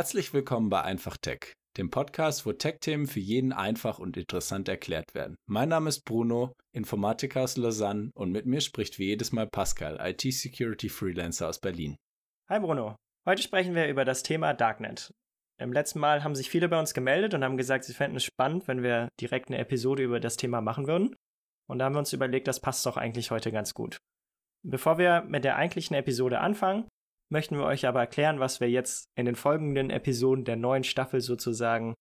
Herzlich willkommen bei Einfach Tech, dem Podcast, wo Tech-Themen für jeden einfach und interessant erklärt werden. Mein Name ist Bruno, Informatiker aus Lausanne und mit mir spricht wie jedes Mal Pascal, IT-Security-Freelancer aus Berlin. Hi Bruno, heute sprechen wir über das Thema Darknet. Im letzten Mal haben sich viele bei uns gemeldet und haben gesagt, sie fänden es spannend, wenn wir direkt eine Episode über das Thema machen würden. Und da haben wir uns überlegt, das passt doch eigentlich heute ganz gut. Bevor wir mit der eigentlichen Episode anfangen, möchten wir euch aber erklären, was wir jetzt in den folgenden Episoden der neuen Staffel sozusagen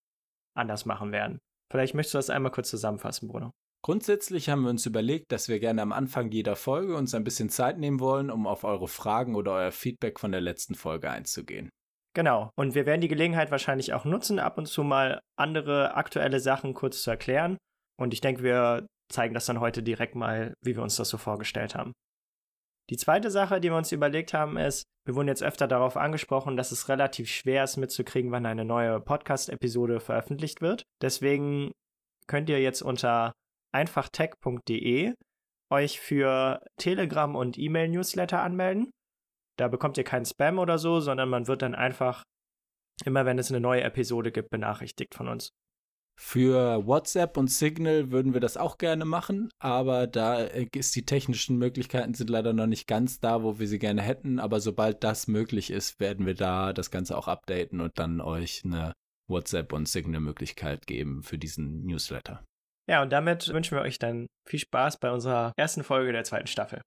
anders machen werden. Vielleicht möchtest du das einmal kurz zusammenfassen, Bruno. Grundsätzlich haben wir uns überlegt, dass wir gerne am Anfang jeder Folge uns ein bisschen Zeit nehmen wollen, um auf eure Fragen oder euer Feedback von der letzten Folge einzugehen. Genau, und wir werden die Gelegenheit wahrscheinlich auch nutzen, ab und zu mal andere aktuelle Sachen kurz zu erklären. Und ich denke, wir zeigen das dann heute direkt mal, wie wir uns das so vorgestellt haben. Die zweite Sache, die wir uns überlegt haben, ist, wir wurden jetzt öfter darauf angesprochen, dass es relativ schwer ist mitzukriegen, wann eine neue Podcast-Episode veröffentlicht wird. Deswegen könnt ihr jetzt unter einfachtech.de euch für Telegram und E-Mail-Newsletter anmelden. Da bekommt ihr keinen Spam oder so, sondern man wird dann einfach immer, wenn es eine neue Episode gibt, benachrichtigt von uns. Für WhatsApp und Signal würden wir das auch gerne machen, aber da äh, ist die technischen Möglichkeiten sind leider noch nicht ganz da, wo wir sie gerne hätten. Aber sobald das möglich ist, werden wir da das Ganze auch updaten und dann euch eine WhatsApp und Signal-Möglichkeit geben für diesen Newsletter. Ja, und damit wünschen wir euch dann viel Spaß bei unserer ersten Folge der zweiten Staffel.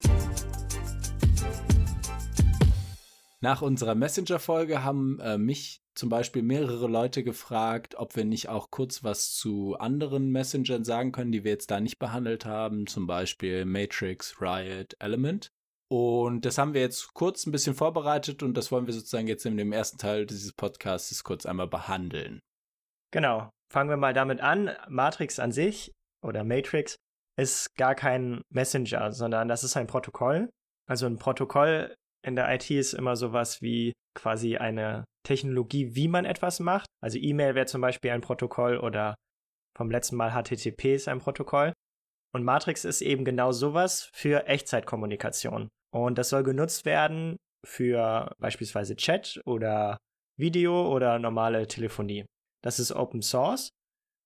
Nach unserer Messenger-Folge haben äh, mich zum Beispiel mehrere Leute gefragt, ob wir nicht auch kurz was zu anderen Messengern sagen können, die wir jetzt da nicht behandelt haben, zum Beispiel Matrix, Riot, Element. Und das haben wir jetzt kurz ein bisschen vorbereitet und das wollen wir sozusagen jetzt in dem ersten Teil dieses Podcasts kurz einmal behandeln. Genau. Fangen wir mal damit an. Matrix an sich oder Matrix ist gar kein Messenger, sondern das ist ein Protokoll. Also ein Protokoll in der IT ist immer sowas wie quasi eine Technologie, wie man etwas macht. Also E-Mail wäre zum Beispiel ein Protokoll oder vom letzten Mal HTTP ist ein Protokoll. Und Matrix ist eben genau sowas für Echtzeitkommunikation. Und das soll genutzt werden für beispielsweise Chat oder Video oder normale Telefonie. Das ist Open Source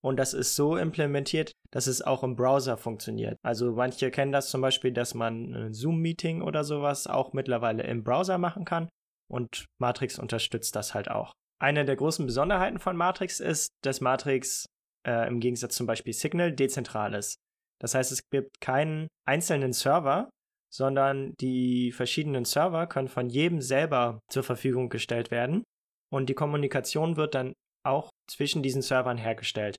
und das ist so implementiert, dass es auch im Browser funktioniert. Also manche kennen das zum Beispiel, dass man ein Zoom-Meeting oder sowas auch mittlerweile im Browser machen kann und Matrix unterstützt das halt auch. Eine der großen Besonderheiten von Matrix ist, dass Matrix äh, im Gegensatz zum Beispiel Signal dezentral ist. Das heißt, es gibt keinen einzelnen Server, sondern die verschiedenen Server können von jedem selber zur Verfügung gestellt werden und die Kommunikation wird dann auch zwischen diesen Servern hergestellt.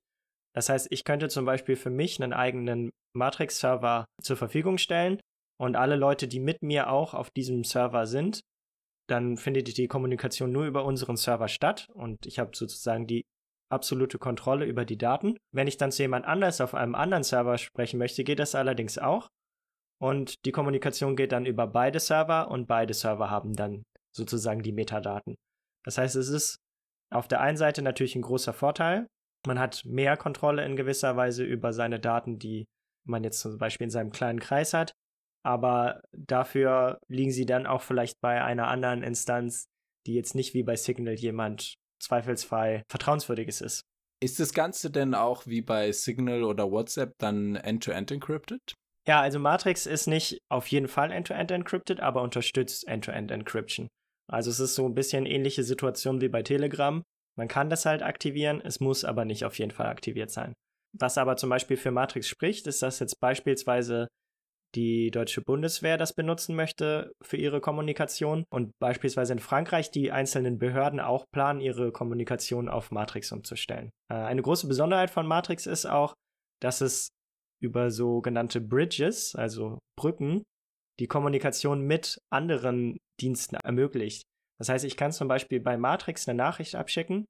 Das heißt, ich könnte zum Beispiel für mich einen eigenen Matrix-Server zur Verfügung stellen und alle Leute, die mit mir auch auf diesem Server sind, dann findet die Kommunikation nur über unseren Server statt und ich habe sozusagen die absolute Kontrolle über die Daten. Wenn ich dann zu jemand anders auf einem anderen Server sprechen möchte, geht das allerdings auch. Und die Kommunikation geht dann über beide Server und beide Server haben dann sozusagen die Metadaten. Das heißt, es ist auf der einen Seite natürlich ein großer Vorteil. Man hat mehr Kontrolle in gewisser Weise über seine Daten, die man jetzt zum Beispiel in seinem kleinen Kreis hat aber dafür liegen sie dann auch vielleicht bei einer anderen Instanz, die jetzt nicht wie bei Signal jemand zweifelsfrei vertrauenswürdiges ist. Ist das Ganze denn auch wie bei Signal oder WhatsApp dann end-to-end -end encrypted? Ja, also Matrix ist nicht auf jeden Fall end-to-end -end encrypted, aber unterstützt End-to-End -End Encryption. Also es ist so ein bisschen ähnliche Situation wie bei Telegram. Man kann das halt aktivieren, es muss aber nicht auf jeden Fall aktiviert sein. Was aber zum Beispiel für Matrix spricht, ist, dass jetzt beispielsweise die deutsche Bundeswehr das benutzen möchte für ihre Kommunikation und beispielsweise in Frankreich die einzelnen Behörden auch planen, ihre Kommunikation auf Matrix umzustellen. Äh, eine große Besonderheit von Matrix ist auch, dass es über sogenannte Bridges, also Brücken, die Kommunikation mit anderen Diensten ermöglicht. Das heißt, ich kann zum Beispiel bei Matrix eine Nachricht abschicken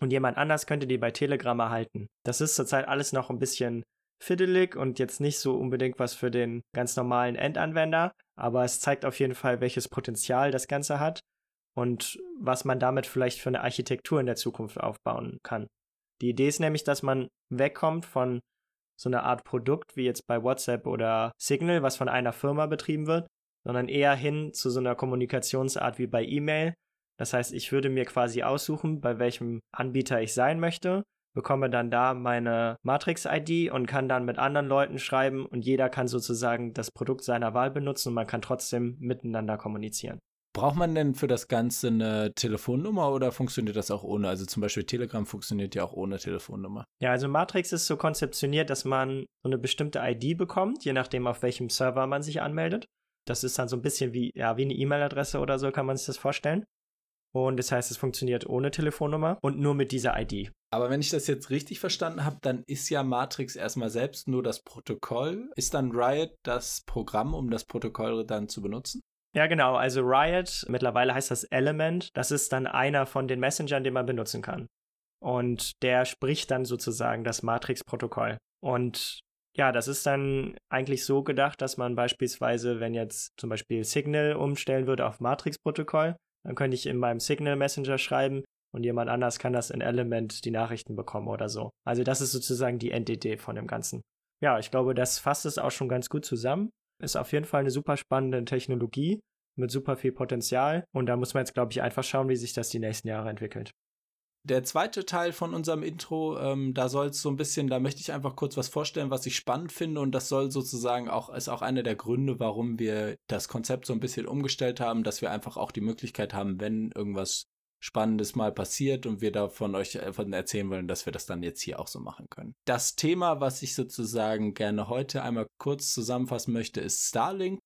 und jemand anders könnte die bei Telegram erhalten. Das ist zurzeit alles noch ein bisschen fiddelig und jetzt nicht so unbedingt was für den ganz normalen Endanwender, aber es zeigt auf jeden Fall, welches Potenzial das Ganze hat und was man damit vielleicht für eine Architektur in der Zukunft aufbauen kann. Die Idee ist nämlich, dass man wegkommt von so einer Art Produkt wie jetzt bei WhatsApp oder Signal, was von einer Firma betrieben wird, sondern eher hin zu so einer Kommunikationsart wie bei E-Mail, Das heißt, ich würde mir quasi aussuchen, bei welchem Anbieter ich sein möchte, bekomme dann da meine Matrix-ID und kann dann mit anderen Leuten schreiben und jeder kann sozusagen das Produkt seiner Wahl benutzen und man kann trotzdem miteinander kommunizieren. Braucht man denn für das Ganze eine Telefonnummer oder funktioniert das auch ohne? Also zum Beispiel Telegram funktioniert ja auch ohne Telefonnummer. Ja, also Matrix ist so konzeptioniert, dass man so eine bestimmte ID bekommt, je nachdem, auf welchem Server man sich anmeldet. Das ist dann so ein bisschen wie, ja, wie eine E-Mail-Adresse oder so, kann man sich das vorstellen. Und das heißt, es funktioniert ohne Telefonnummer und nur mit dieser ID. Aber wenn ich das jetzt richtig verstanden habe, dann ist ja Matrix erstmal selbst nur das Protokoll. Ist dann Riot das Programm, um das Protokoll dann zu benutzen? Ja, genau. Also Riot, mittlerweile heißt das Element, das ist dann einer von den Messengern, den man benutzen kann. Und der spricht dann sozusagen das Matrix-Protokoll. Und ja, das ist dann eigentlich so gedacht, dass man beispielsweise, wenn jetzt zum Beispiel Signal umstellen würde auf Matrix-Protokoll, dann könnte ich in meinem Signal Messenger schreiben und jemand anders kann das in Element die Nachrichten bekommen oder so. Also das ist sozusagen die Endidee von dem Ganzen. Ja, ich glaube, das fasst es auch schon ganz gut zusammen. Ist auf jeden Fall eine super spannende Technologie mit super viel Potenzial und da muss man jetzt, glaube ich, einfach schauen, wie sich das die nächsten Jahre entwickelt. Der zweite Teil von unserem Intro, ähm, da soll es so ein bisschen, da möchte ich einfach kurz was vorstellen, was ich spannend finde und das soll sozusagen auch, ist auch einer der Gründe, warum wir das Konzept so ein bisschen umgestellt haben, dass wir einfach auch die Möglichkeit haben, wenn irgendwas Spannendes mal passiert und wir davon euch davon erzählen wollen, dass wir das dann jetzt hier auch so machen können. Das Thema, was ich sozusagen gerne heute einmal kurz zusammenfassen möchte, ist Starlink.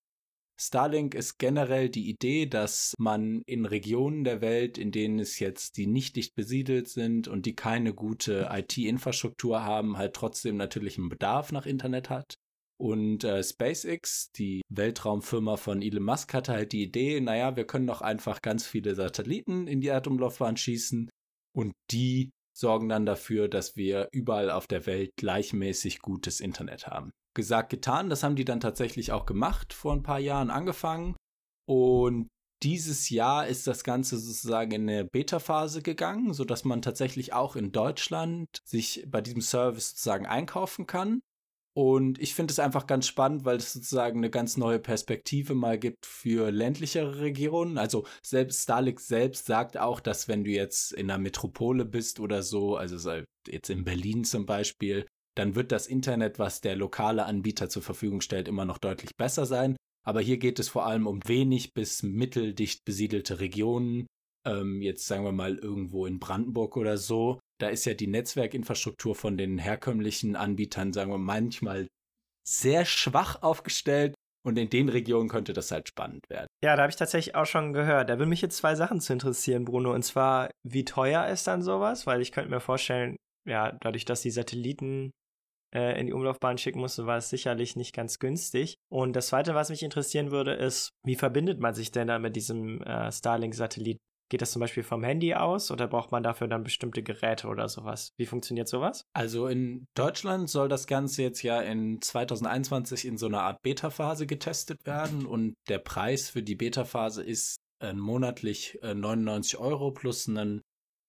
Starlink ist generell die Idee, dass man in Regionen der Welt, in denen es jetzt die nicht dicht besiedelt sind und die keine gute IT-Infrastruktur haben, halt trotzdem natürlich einen Bedarf nach Internet hat. Und äh, SpaceX, die Weltraumfirma von Elon Musk, hatte halt die Idee, naja, wir können doch einfach ganz viele Satelliten in die Erdumlaufbahn schießen und die sorgen dann dafür, dass wir überall auf der Welt gleichmäßig gutes Internet haben gesagt, getan. Das haben die dann tatsächlich auch gemacht, vor ein paar Jahren angefangen. Und dieses Jahr ist das Ganze sozusagen in eine Beta-Phase gegangen, sodass man tatsächlich auch in Deutschland sich bei diesem Service sozusagen einkaufen kann. Und ich finde es einfach ganz spannend, weil es sozusagen eine ganz neue Perspektive mal gibt für ländlichere Regionen. Also selbst Starlink selbst sagt auch, dass wenn du jetzt in einer Metropole bist oder so, also jetzt in Berlin zum Beispiel, dann wird das Internet, was der lokale Anbieter zur Verfügung stellt, immer noch deutlich besser sein. Aber hier geht es vor allem um wenig bis mitteldicht besiedelte Regionen. Ähm, jetzt sagen wir mal irgendwo in Brandenburg oder so. Da ist ja die Netzwerkinfrastruktur von den herkömmlichen Anbietern, sagen wir manchmal sehr schwach aufgestellt. Und in den Regionen könnte das halt spannend werden. Ja, da habe ich tatsächlich auch schon gehört. Da würden mich jetzt zwei Sachen zu interessieren, Bruno. Und zwar, wie teuer ist dann sowas? Weil ich könnte mir vorstellen, ja, dadurch, dass die Satelliten äh, in die Umlaufbahn schicken musste, war es sicherlich nicht ganz günstig. Und das Zweite, was mich interessieren würde, ist, wie verbindet man sich denn dann mit diesem äh, Starlink-Satellit? Geht das zum Beispiel vom Handy aus oder braucht man dafür dann bestimmte Geräte oder sowas? Wie funktioniert sowas? Also in Deutschland soll das Ganze jetzt ja in 2021 in so einer Art Beta-Phase getestet werden und der Preis für die Beta-Phase ist äh, monatlich äh, 99 Euro plus einen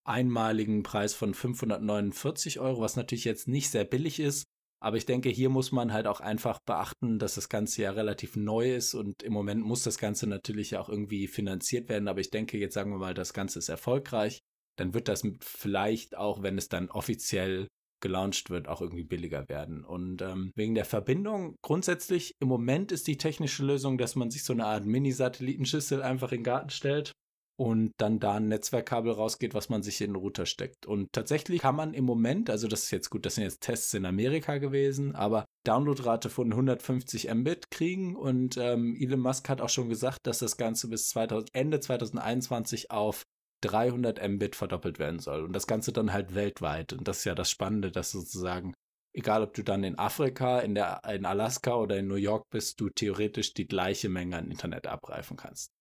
einmaligen Preis von 549 Euro, was natürlich jetzt nicht sehr billig ist, aber ich denke, hier muss man halt auch einfach beachten, dass das Ganze ja relativ neu ist und im Moment muss das Ganze natürlich ja auch irgendwie finanziert werden. Aber ich denke, jetzt sagen wir mal, das Ganze ist erfolgreich. Dann wird das vielleicht auch, wenn es dann offiziell gelauncht wird, auch irgendwie billiger werden. Und ähm, wegen der Verbindung, grundsätzlich im Moment ist die technische Lösung, dass man sich so eine Art Mini-Satellitenschüssel einfach in den Garten stellt und dann da ein Netzwerkkabel rausgeht, was man sich in den Router steckt. Und tatsächlich kann man im Moment, also das ist jetzt gut, das sind jetzt Tests in Amerika gewesen, aber Downloadrate von 150 Mbit kriegen und ähm, Elon Musk hat auch schon gesagt, dass das Ganze bis 2000, Ende 2021 auf 300 Mbit verdoppelt werden soll und das Ganze dann halt weltweit. Und das ist ja das Spannende, dass sozusagen egal ob du dann in Afrika, in, der, in Alaska oder in New York bist, du theoretisch die gleiche Menge an Internet abgreifen kannst.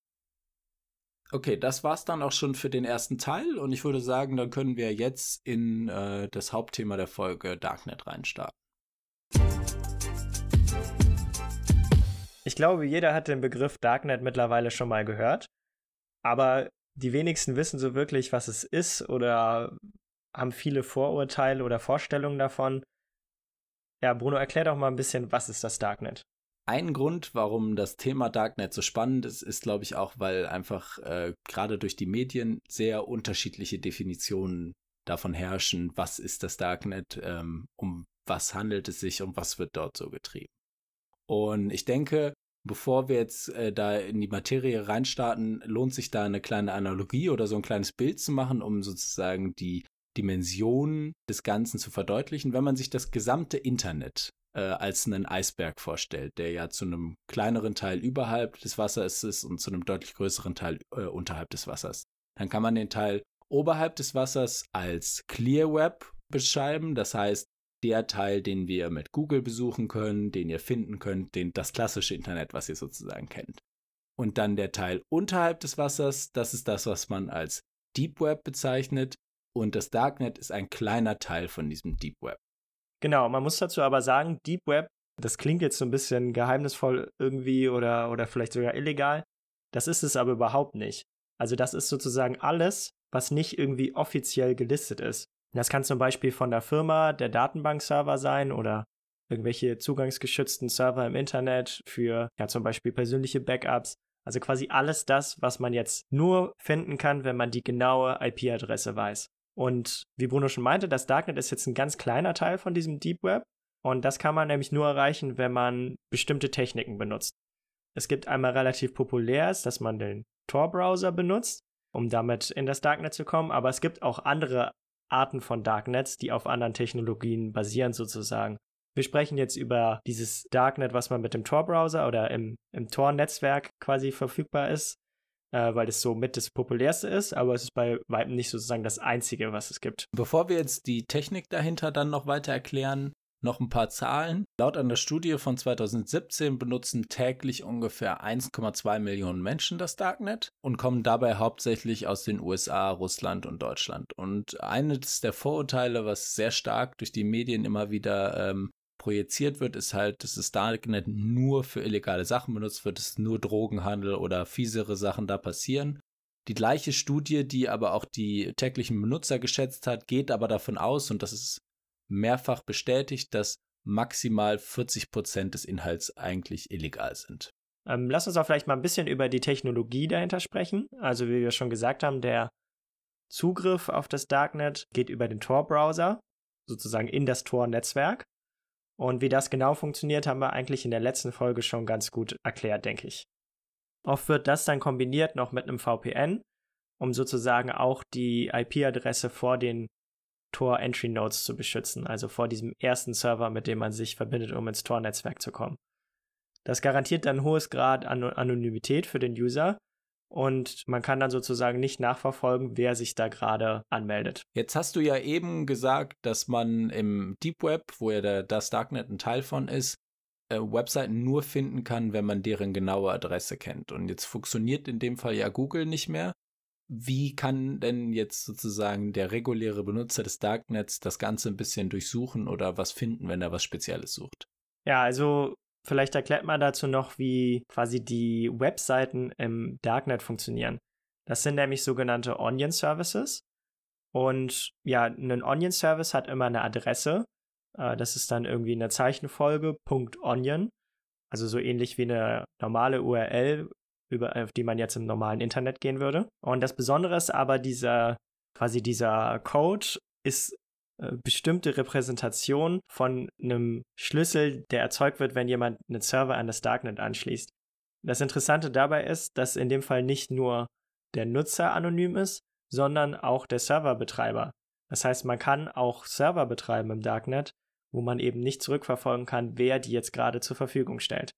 Okay, das war's dann auch schon für den ersten Teil und ich würde sagen, dann können wir jetzt in äh, das Hauptthema der Folge Darknet reinstarten. Ich glaube, jeder hat den Begriff Darknet mittlerweile schon mal gehört, aber die wenigsten wissen so wirklich, was es ist oder haben viele Vorurteile oder Vorstellungen davon. Ja, Bruno, erklär doch mal ein bisschen, was ist das Darknet? Ein Grund, warum das Thema Darknet so spannend ist, ist, glaube ich, auch, weil einfach äh, gerade durch die Medien sehr unterschiedliche Definitionen davon herrschen, was ist das Darknet, ähm, um was handelt es sich und was wird dort so getrieben. Und ich denke, bevor wir jetzt äh, da in die Materie reinstarten, lohnt sich da eine kleine Analogie oder so ein kleines Bild zu machen, um sozusagen die Dimension des Ganzen zu verdeutlichen. Wenn man sich das gesamte Internet äh, als einen Eisberg vorstellt, der ja zu einem kleineren Teil überhalb des Wassers ist und zu einem deutlich größeren Teil äh, unterhalb des Wassers, dann kann man den Teil oberhalb des Wassers als Clear Web beschreiben. Das heißt, der Teil, den wir mit Google besuchen können, den ihr finden könnt, den, das klassische Internet, was ihr sozusagen kennt. Und dann der Teil unterhalb des Wassers, das ist das, was man als Deep Web bezeichnet. Und das Darknet ist ein kleiner Teil von diesem Deep Web. Genau, man muss dazu aber sagen, Deep Web, das klingt jetzt so ein bisschen geheimnisvoll irgendwie oder, oder vielleicht sogar illegal. Das ist es aber überhaupt nicht. Also das ist sozusagen alles, was nicht irgendwie offiziell gelistet ist. Das kann zum Beispiel von der Firma der Datenbankserver sein oder irgendwelche zugangsgeschützten Server im Internet für ja zum Beispiel persönliche Backups. Also quasi alles das, was man jetzt nur finden kann, wenn man die genaue IP-Adresse weiß. Und wie Bruno schon meinte, das Darknet ist jetzt ein ganz kleiner Teil von diesem Deep Web. Und das kann man nämlich nur erreichen, wenn man bestimmte Techniken benutzt. Es gibt einmal relativ populäres, dass man den Tor-Browser benutzt, um damit in das Darknet zu kommen. Aber es gibt auch andere Arten von Darknets, die auf anderen Technologien basieren sozusagen. Wir sprechen jetzt über dieses Darknet, was man mit dem Tor-Browser oder im, im Tor-Netzwerk quasi verfügbar ist äh, weil es so mit das populärste ist, aber es ist bei weitem nicht sozusagen das einzige, was es gibt. Bevor wir jetzt die Technik dahinter dann noch weiter erklären, noch ein paar Zahlen. Laut einer Studie von 2017 benutzen täglich ungefähr 1,2 Millionen Menschen das Darknet und kommen dabei hauptsächlich aus den USA, Russland und Deutschland. Und eines der Vorurteile, was sehr stark durch die Medien immer wieder ähm, projiziert wird, ist halt, dass das Darknet nur für illegale Sachen benutzt wird, dass nur Drogenhandel oder fiesere Sachen da passieren. Die gleiche Studie, die aber auch die täglichen Benutzer geschätzt hat, geht aber davon aus, und das ist mehrfach bestätigt, dass maximal 40 Prozent des Inhalts eigentlich illegal sind. Ähm, lass uns auch vielleicht mal ein bisschen über die Technologie dahinter sprechen. Also wie wir schon gesagt haben, der Zugriff auf das Darknet geht über den Tor-Browser, sozusagen in das Tor-Netzwerk. Und wie das genau funktioniert, haben wir eigentlich in der letzten Folge schon ganz gut erklärt, denke ich. Oft wird das dann kombiniert noch mit einem VPN, um sozusagen auch die IP-Adresse vor den Tor-Entry-Nodes zu beschützen, also vor diesem ersten Server, mit dem man sich verbindet, um ins Tor-Netzwerk zu kommen. Das garantiert dann ein hohes Grad an Anonymität für den User und man kann dann sozusagen nicht nachverfolgen, wer sich da gerade anmeldet. Jetzt hast du ja eben gesagt, dass man im Deep Web, wo ja der, das Darknet ein Teil von ist, äh, Webseiten nur finden kann, wenn man deren genaue Adresse kennt. Und jetzt funktioniert in dem Fall ja Google nicht mehr. Wie kann denn jetzt sozusagen der reguläre Benutzer des Darknets das Ganze ein bisschen durchsuchen oder was finden, wenn er was Spezielles sucht? Ja, also Vielleicht erklärt man dazu noch, wie quasi die Webseiten im Darknet funktionieren. Das sind nämlich sogenannte Onion Services. Und ja, ein Onion Service hat immer eine Adresse. Äh, das ist dann irgendwie eine Zeichenfolge, .onion. Also so ähnlich wie eine normale URL, über, auf die man jetzt im normalen Internet gehen würde. Und das Besondere ist aber dieser, quasi dieser Code ist bestimmte Repräsentation von einem Schlüssel, der erzeugt wird, wenn jemand einen Server an das Darknet anschließt. Das Interessante dabei ist, dass in dem Fall nicht nur der Nutzer anonym ist, sondern auch der Serverbetreiber. Das heißt, man kann auch Server betreiben im Darknet, wo man eben nicht zurückverfolgen kann, wer die jetzt gerade zur Verfügung stellt.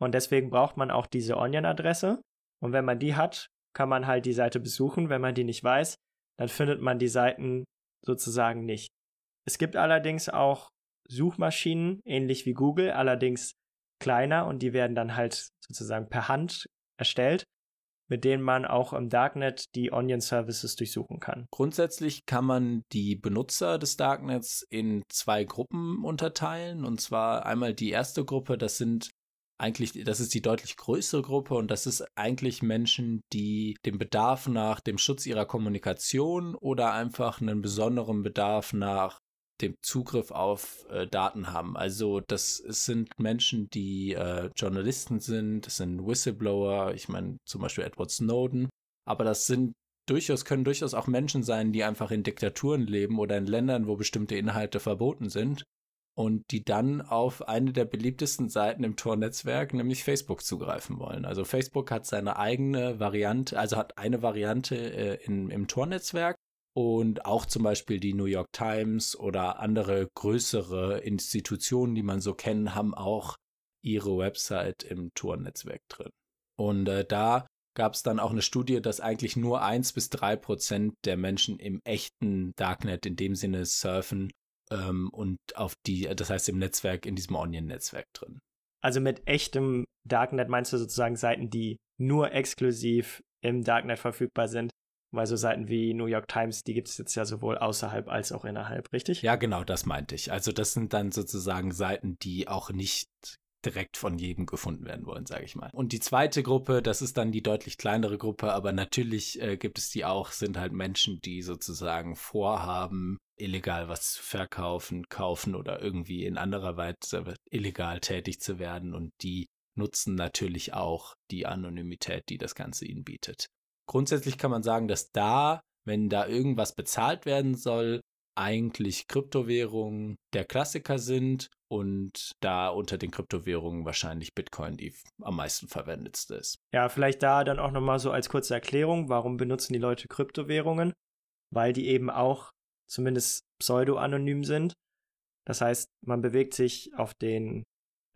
Und deswegen braucht man auch diese Onion-Adresse. Und wenn man die hat, kann man halt die Seite besuchen. Wenn man die nicht weiß, dann findet man die Seiten sozusagen nicht. Es gibt allerdings auch Suchmaschinen, ähnlich wie Google, allerdings kleiner und die werden dann halt sozusagen per Hand erstellt, mit denen man auch im Darknet die Onion Services durchsuchen kann. Grundsätzlich kann man die Benutzer des Darknets in zwei Gruppen unterteilen. Und zwar einmal die erste Gruppe, das sind eigentlich, das ist die deutlich größere Gruppe und das ist eigentlich Menschen, die dem Bedarf nach dem Schutz ihrer Kommunikation oder einfach einen besonderen Bedarf nach dem Zugriff auf äh, Daten haben. Also das sind Menschen, die äh, Journalisten sind, das sind Whistleblower, ich meine zum Beispiel Edward Snowden, aber das sind durchaus, können durchaus auch Menschen sein, die einfach in Diktaturen leben oder in Ländern, wo bestimmte Inhalte verboten sind und die dann auf eine der beliebtesten Seiten im Tor-Netzwerk, nämlich Facebook, zugreifen wollen. Also Facebook hat seine eigene Variante, also hat eine Variante äh, in, im Tor-Netzwerk und auch zum Beispiel die New York Times oder andere größere Institutionen, die man so kennen, haben auch ihre Website im Tor-Netzwerk drin. Und äh, da gab es dann auch eine Studie, dass eigentlich nur eins bis drei Prozent der Menschen im echten Darknet in dem Sinne surfen ähm, und auf die, das heißt im Netzwerk, in diesem Onion-Netzwerk drin. Also mit echtem Darknet meinst du sozusagen Seiten, die nur exklusiv im Darknet verfügbar sind? Weil so Seiten wie New York Times, die gibt es jetzt ja sowohl außerhalb als auch innerhalb, richtig? Ja, genau, das meinte ich. Also das sind dann sozusagen Seiten, die auch nicht direkt von jedem gefunden werden wollen, sage ich mal. Und die zweite Gruppe, das ist dann die deutlich kleinere Gruppe, aber natürlich äh, gibt es die auch, sind halt Menschen, die sozusagen vorhaben, illegal was zu verkaufen, kaufen oder irgendwie in anderer Weise illegal tätig zu werden und die nutzen natürlich auch die Anonymität, die das Ganze ihnen bietet. Grundsätzlich kann man sagen, dass da, wenn da irgendwas bezahlt werden soll, eigentlich Kryptowährungen der Klassiker sind und da unter den Kryptowährungen wahrscheinlich Bitcoin die am meisten verwendetste ist. Ja, vielleicht da dann auch nochmal so als kurze Erklärung, warum benutzen die Leute Kryptowährungen? Weil die eben auch zumindest pseudo-anonym sind. Das heißt, man bewegt sich auf den,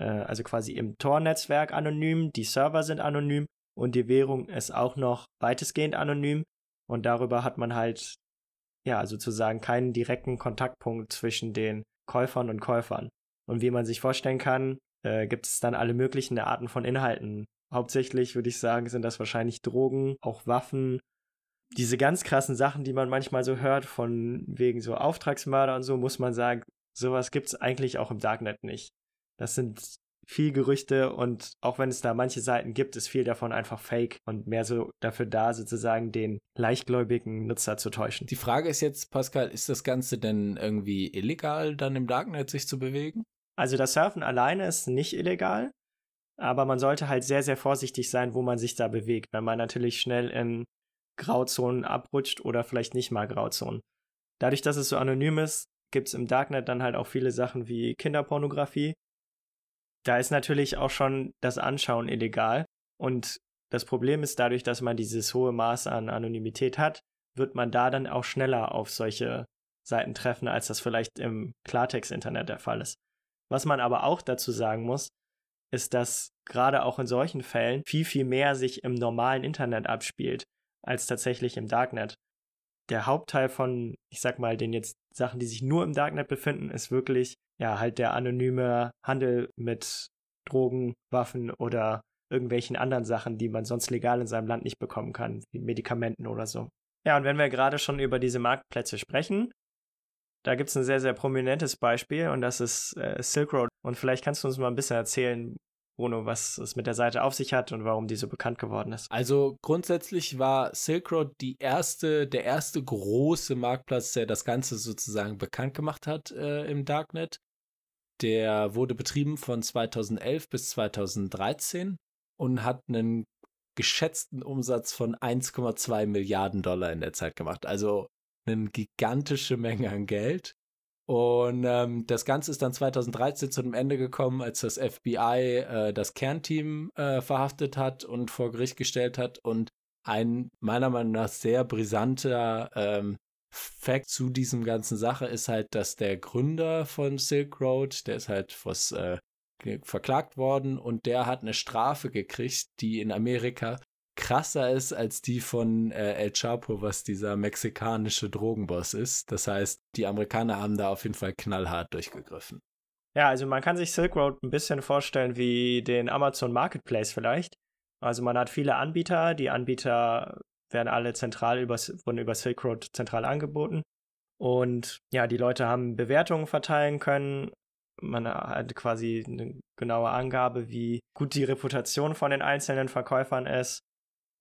äh, also quasi im Tor-Netzwerk anonym, die Server sind anonym und die Währung ist auch noch weitestgehend anonym und darüber hat man halt, ja, sozusagen keinen direkten Kontaktpunkt zwischen den Käufern und Käufern. Und wie man sich vorstellen kann, äh, gibt es dann alle möglichen Arten von Inhalten. Hauptsächlich würde ich sagen, sind das wahrscheinlich Drogen, auch Waffen, diese ganz krassen Sachen, die man manchmal so hört, von wegen so Auftragsmörder und so, muss man sagen, sowas gibt es eigentlich auch im Darknet nicht. Das sind viel Gerüchte und auch wenn es da manche Seiten gibt, ist viel davon einfach fake und mehr so dafür da, sozusagen den leichtgläubigen Nutzer zu täuschen. Die Frage ist jetzt, Pascal, ist das Ganze denn irgendwie illegal, dann im Darknet sich zu bewegen? Also das Surfen alleine ist nicht illegal, aber man sollte halt sehr, sehr vorsichtig sein, wo man sich da bewegt, wenn man natürlich schnell in Grauzonen abrutscht oder vielleicht nicht mal Grauzonen. Dadurch, dass es so anonym ist, gibt es im Darknet dann halt auch viele Sachen wie Kinderpornografie. Da ist natürlich auch schon das Anschauen illegal. Und das Problem ist, dadurch, dass man dieses hohe Maß an Anonymität hat, wird man da dann auch schneller auf solche Seiten treffen, als das vielleicht im Klartext-Internet der Fall ist. Was man aber auch dazu sagen muss, ist, dass gerade auch in solchen Fällen viel, viel mehr sich im normalen Internet abspielt, als tatsächlich im Darknet. Der Hauptteil von, ich sag mal, den jetzt Sachen, die sich nur im Darknet befinden, ist wirklich, ja, halt der anonyme Handel mit Drogen, Waffen oder irgendwelchen anderen Sachen, die man sonst legal in seinem Land nicht bekommen kann, wie Medikamenten oder so. Ja, und wenn wir gerade schon über diese Marktplätze sprechen, da gibt es ein sehr, sehr prominentes Beispiel und das ist äh, Silk Road. Und vielleicht kannst du uns mal ein bisschen erzählen, Bruno, was es mit der Seite auf sich hat und warum die so bekannt geworden ist. Also grundsätzlich war Silk Road die erste, der erste große Marktplatz, der das Ganze sozusagen bekannt gemacht hat äh, im Darknet. Der wurde betrieben von 2011 bis 2013 und hat einen geschätzten Umsatz von 1,2 Milliarden Dollar in der Zeit gemacht. Also eine gigantische Menge an Geld. Und ähm, das Ganze ist dann 2013 zu einem Ende gekommen, als das FBI äh, das Kernteam äh, verhaftet hat und vor Gericht gestellt hat. Und ein meiner Meinung nach sehr brisanter ähm, Fact zu diesem ganzen Sache ist halt, dass der Gründer von Silk Road, der ist halt was äh, verklagt worden und der hat eine Strafe gekriegt, die in Amerika krasser ist als die von äh, El Chapo, was dieser mexikanische Drogenboss ist. Das heißt, die Amerikaner haben da auf jeden Fall knallhart durchgegriffen. Ja, also man kann sich Silk Road ein bisschen vorstellen wie den Amazon Marketplace vielleicht. Also man hat viele Anbieter, die Anbieter werden alle zentral über, wurden über Silk Road zentral angeboten. Und ja, die Leute haben Bewertungen verteilen können. Man hat quasi eine genaue Angabe, wie gut die Reputation von den einzelnen Verkäufern ist.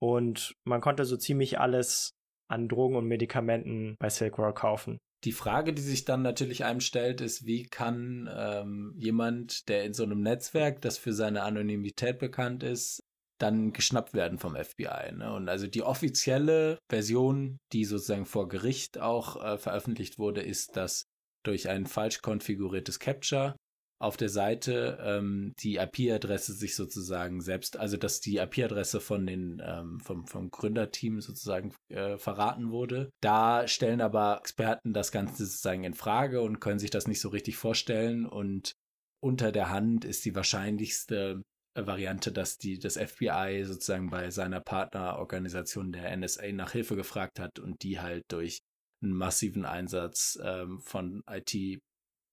Und man konnte so ziemlich alles an Drogen und Medikamenten bei Silk Road kaufen. Die Frage, die sich dann natürlich einem stellt, ist, wie kann ähm, jemand, der in so einem Netzwerk, das für seine Anonymität bekannt ist, dann geschnappt werden vom FBI. Ne? Und also die offizielle Version, die sozusagen vor Gericht auch äh, veröffentlicht wurde, ist, dass durch ein falsch konfiguriertes Capture auf der Seite ähm, die IP-Adresse sich sozusagen selbst, also dass die IP-Adresse von den ähm, vom, vom Gründerteam sozusagen äh, verraten wurde. Da stellen aber Experten das Ganze sozusagen in Frage und können sich das nicht so richtig vorstellen. Und unter der Hand ist die wahrscheinlichste äh, Variante, dass die das FBI sozusagen bei seiner Partnerorganisation der NSA nach Hilfe gefragt hat und die halt durch einen massiven Einsatz ähm, von IT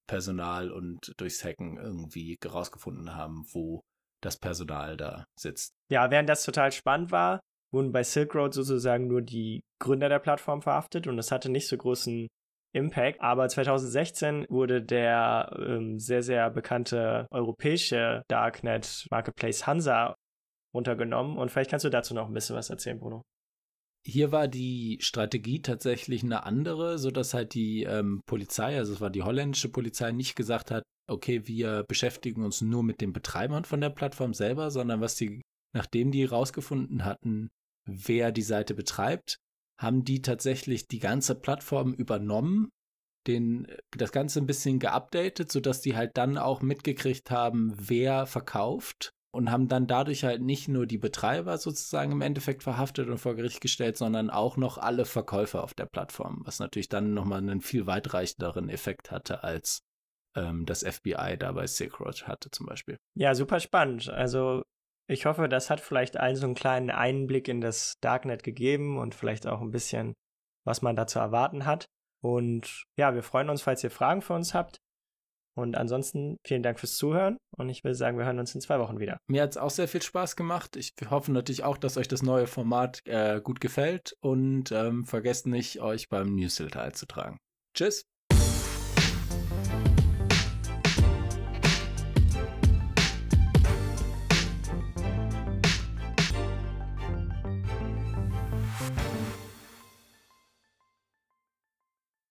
Personal und durchs Hacken irgendwie herausgefunden haben, wo das Personal da sitzt. Ja, während das total spannend war, wurden bei Silk Road sozusagen nur die Gründer der Plattform verhaftet und es hatte nicht so großen Impact. Aber 2016 wurde der ähm, sehr, sehr bekannte europäische Darknet Marketplace Hansa runtergenommen und vielleicht kannst du dazu noch ein bisschen was erzählen, Bruno. Hier war die Strategie tatsächlich eine andere, sodass halt die ähm, Polizei, also es war die holländische Polizei, nicht gesagt hat, okay, wir beschäftigen uns nur mit den Betreibern von der Plattform selber, sondern was die, nachdem die rausgefunden hatten, wer die Seite betreibt, haben die tatsächlich die ganze Plattform übernommen, den, das Ganze ein bisschen geupdatet, sodass die halt dann auch mitgekriegt haben, wer verkauft und haben dann dadurch halt nicht nur die Betreiber sozusagen im Endeffekt verhaftet und vor Gericht gestellt, sondern auch noch alle Verkäufer auf der Plattform, was natürlich dann nochmal einen viel weitreichenderen Effekt hatte, als ähm, das FBI da bei Silk Road hatte zum Beispiel. Ja, super spannend. Also ich hoffe, das hat vielleicht allen so einen kleinen Einblick in das Darknet gegeben und vielleicht auch ein bisschen, was man da zu erwarten hat. Und ja, wir freuen uns, falls ihr Fragen für uns habt. Und ansonsten vielen Dank fürs Zuhören und ich will sagen, wir hören uns in zwei Wochen wieder. Mir hat es auch sehr viel Spaß gemacht. Ich hoffe natürlich auch, dass euch das neue Format äh, gut gefällt und ähm, vergesst nicht, euch beim Newsletter einzutragen. Tschüss!